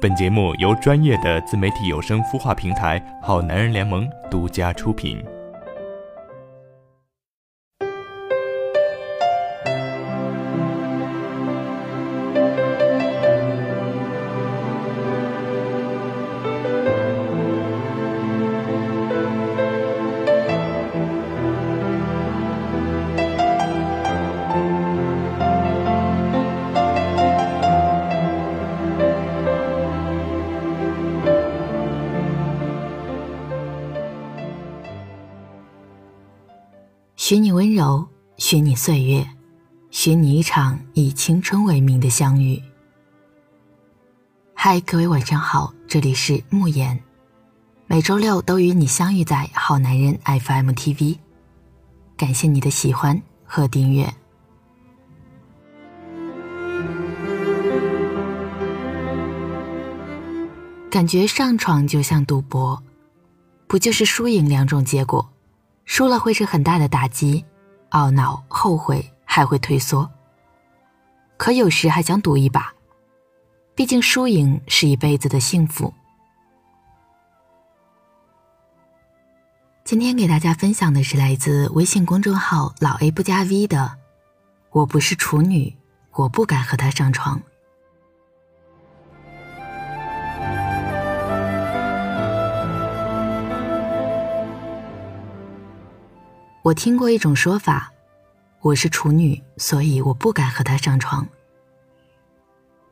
本节目由专业的自媒体有声孵化平台好男人联盟独家出品。许你温柔，许你岁月，许你一场以青春为名的相遇。嗨，各位晚上好，这里是慕言，每周六都与你相遇在好男人 FM TV，感谢你的喜欢和订阅。感觉上床就像赌博，不就是输赢两种结果？输了会是很大的打击，懊恼、后悔，还会退缩。可有时还想赌一把，毕竟输赢是一辈子的幸福。今天给大家分享的是来自微信公众号“老 A 不加 V” 的“我不是处女，我不敢和他上床”。我听过一种说法，我是处女，所以我不敢和他上床。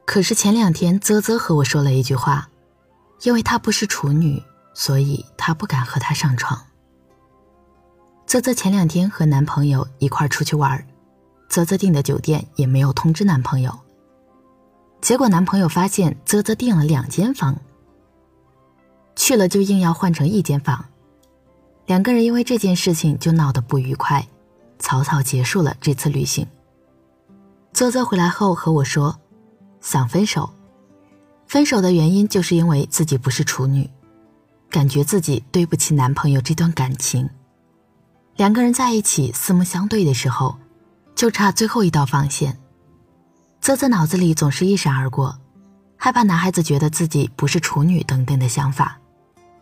可是前两天啧啧和我说了一句话，因为她不是处女，所以她不敢和他上床。啧啧前两天和男朋友一块出去玩，啧啧订的酒店也没有通知男朋友，结果男朋友发现啧啧订了两间房，去了就硬要换成一间房。两个人因为这件事情就闹得不愉快，草草结束了这次旅行。啧啧回来后和我说，想分手，分手的原因就是因为自己不是处女，感觉自己对不起男朋友这段感情。两个人在一起四目相对的时候，就差最后一道防线。啧啧脑子里总是一闪而过，害怕男孩子觉得自己不是处女等等的想法。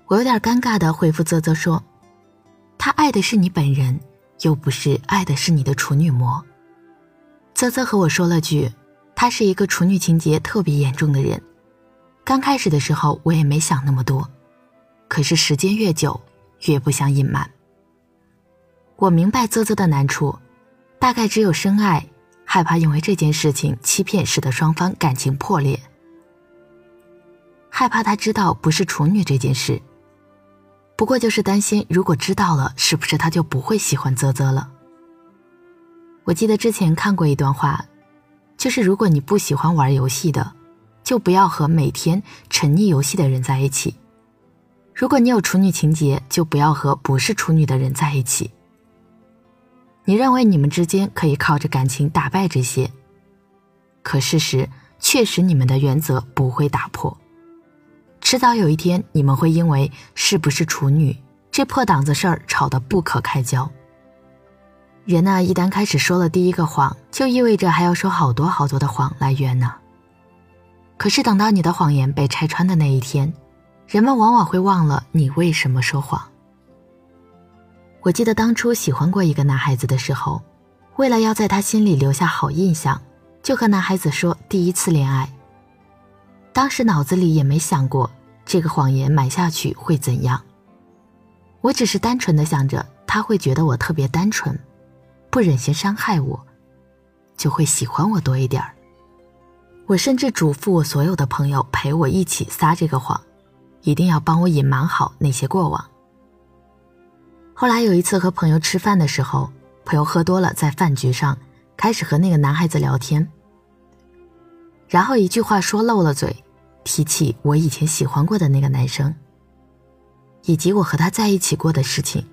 我有点尴尬的回复啧啧说。他爱的是你本人，又不是爱的是你的处女膜。啧啧和我说了句：“他是一个处女情节特别严重的人。”刚开始的时候我也没想那么多，可是时间越久，越不想隐瞒。我明白啧啧的难处，大概只有深爱，害怕因为这件事情欺骗，使得双方感情破裂，害怕他知道不是处女这件事。不过就是担心，如果知道了，是不是他就不会喜欢啧啧了？我记得之前看过一段话，就是如果你不喜欢玩游戏的，就不要和每天沉溺游戏的人在一起；如果你有处女情节，就不要和不是处女的人在一起。你认为你们之间可以靠着感情打败这些，可事实确实你们的原则不会打破。迟早有一天，你们会因为是不是处女这破档子事儿吵得不可开交。人呢，一旦开始说了第一个谎，就意味着还要说好多好多的谎来圆呢。可是等到你的谎言被拆穿的那一天，人们往往会忘了你为什么说谎。我记得当初喜欢过一个男孩子的时候，为了要在他心里留下好印象，就和男孩子说第一次恋爱。当时脑子里也没想过这个谎言买下去会怎样，我只是单纯的想着他会觉得我特别单纯，不忍心伤害我，就会喜欢我多一点儿。我甚至嘱咐我所有的朋友陪我一起撒这个谎，一定要帮我隐瞒好那些过往。后来有一次和朋友吃饭的时候，朋友喝多了，在饭局上开始和那个男孩子聊天，然后一句话说漏了嘴。提起我以前喜欢过的那个男生，以及我和他在一起过的事情。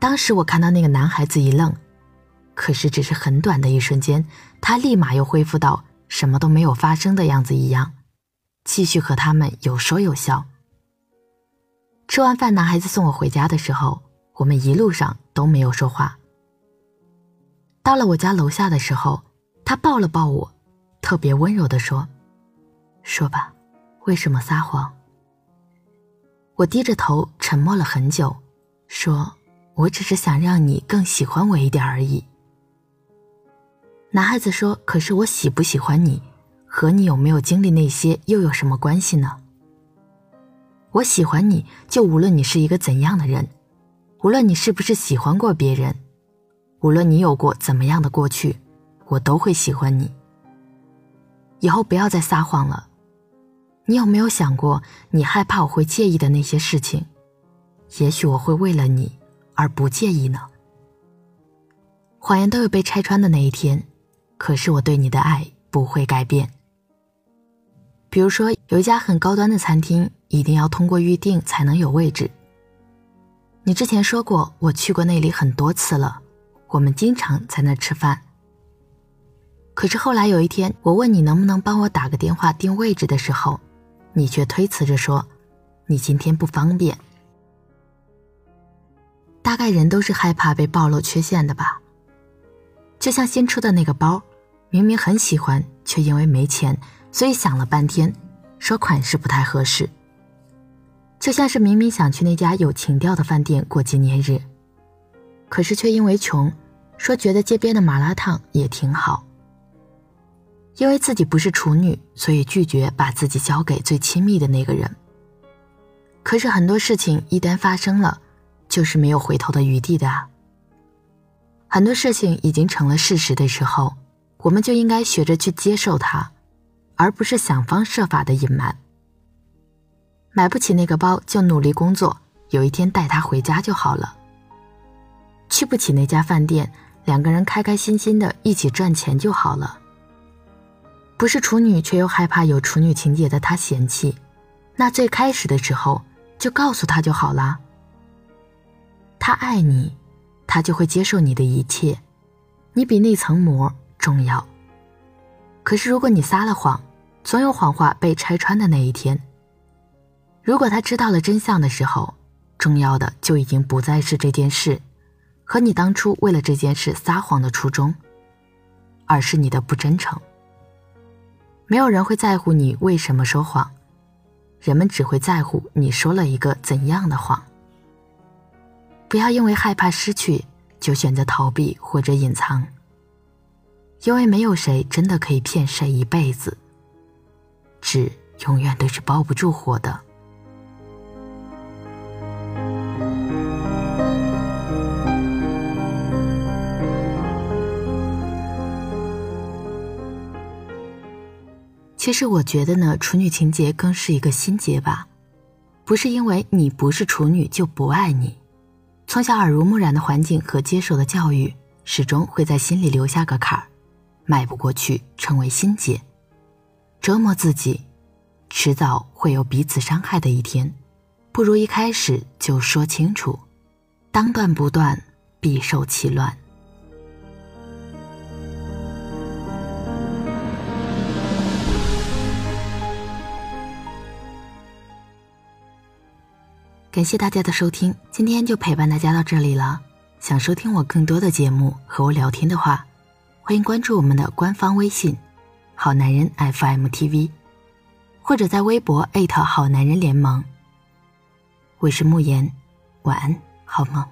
当时我看到那个男孩子一愣，可是只是很短的一瞬间，他立马又恢复到什么都没有发生的样子一样，继续和他们有说有笑。吃完饭，男孩子送我回家的时候，我们一路上都没有说话。到了我家楼下的时候，他抱了抱我，特别温柔的说。说吧，为什么撒谎？我低着头，沉默了很久，说：“我只是想让你更喜欢我一点而已。”男孩子说：“可是我喜不喜欢你，和你有没有经历那些又有什么关系呢？我喜欢你就无论你是一个怎样的人，无论你是不是喜欢过别人，无论你有过怎么样的过去，我都会喜欢你。以后不要再撒谎了。你有没有想过，你害怕我会介意的那些事情？也许我会为了你而不介意呢。谎言都有被拆穿的那一天。”可是我对你的爱不会改变。比如说，有一家很高端的餐厅，一定要通过预定才能有位置。你之前说过，我去过那里很多次了，我们经常在那吃饭。可是后来有一天，我问你能不能帮我打个电话订位置的时候，你却推辞着说，你今天不方便。大概人都是害怕被暴露缺陷的吧。就像新出的那个包，明明很喜欢，却因为没钱，所以想了半天，说款式不太合适。就像是明明想去那家有情调的饭店过纪念日，可是却因为穷，说觉得街边的麻辣烫也挺好。因为自己不是处女，所以拒绝把自己交给最亲密的那个人。可是很多事情一旦发生了，就是没有回头的余地的啊。很多事情已经成了事实的时候，我们就应该学着去接受它，而不是想方设法的隐瞒。买不起那个包，就努力工作，有一天带他回家就好了。去不起那家饭店，两个人开开心心的一起赚钱就好了。不是处女却又害怕有处女情节的他嫌弃，那最开始的时候就告诉他就好了。他爱你。他就会接受你的一切，你比那层膜重要。可是如果你撒了谎，总有谎话被拆穿的那一天。如果他知道了真相的时候，重要的就已经不再是这件事，和你当初为了这件事撒谎的初衷，而是你的不真诚。没有人会在乎你为什么说谎，人们只会在乎你说了一个怎样的谎。不要因为害怕失去，就选择逃避或者隐藏。因为没有谁真的可以骗谁一辈子，纸永远都是包不住火的。其实我觉得呢，处女情节更是一个心结吧，不是因为你不是处女就不爱你。从小耳濡目染的环境和接受的教育，始终会在心里留下个坎儿，迈不过去，成为心结，折磨自己，迟早会有彼此伤害的一天。不如一开始就说清楚，当断不断，必受其乱。感谢大家的收听，今天就陪伴大家到这里了。想收听我更多的节目和我聊天的话，欢迎关注我们的官方微信“好男人 FM TV”，或者在微博艾特“好男人联盟”。我是慕言，晚安，好梦。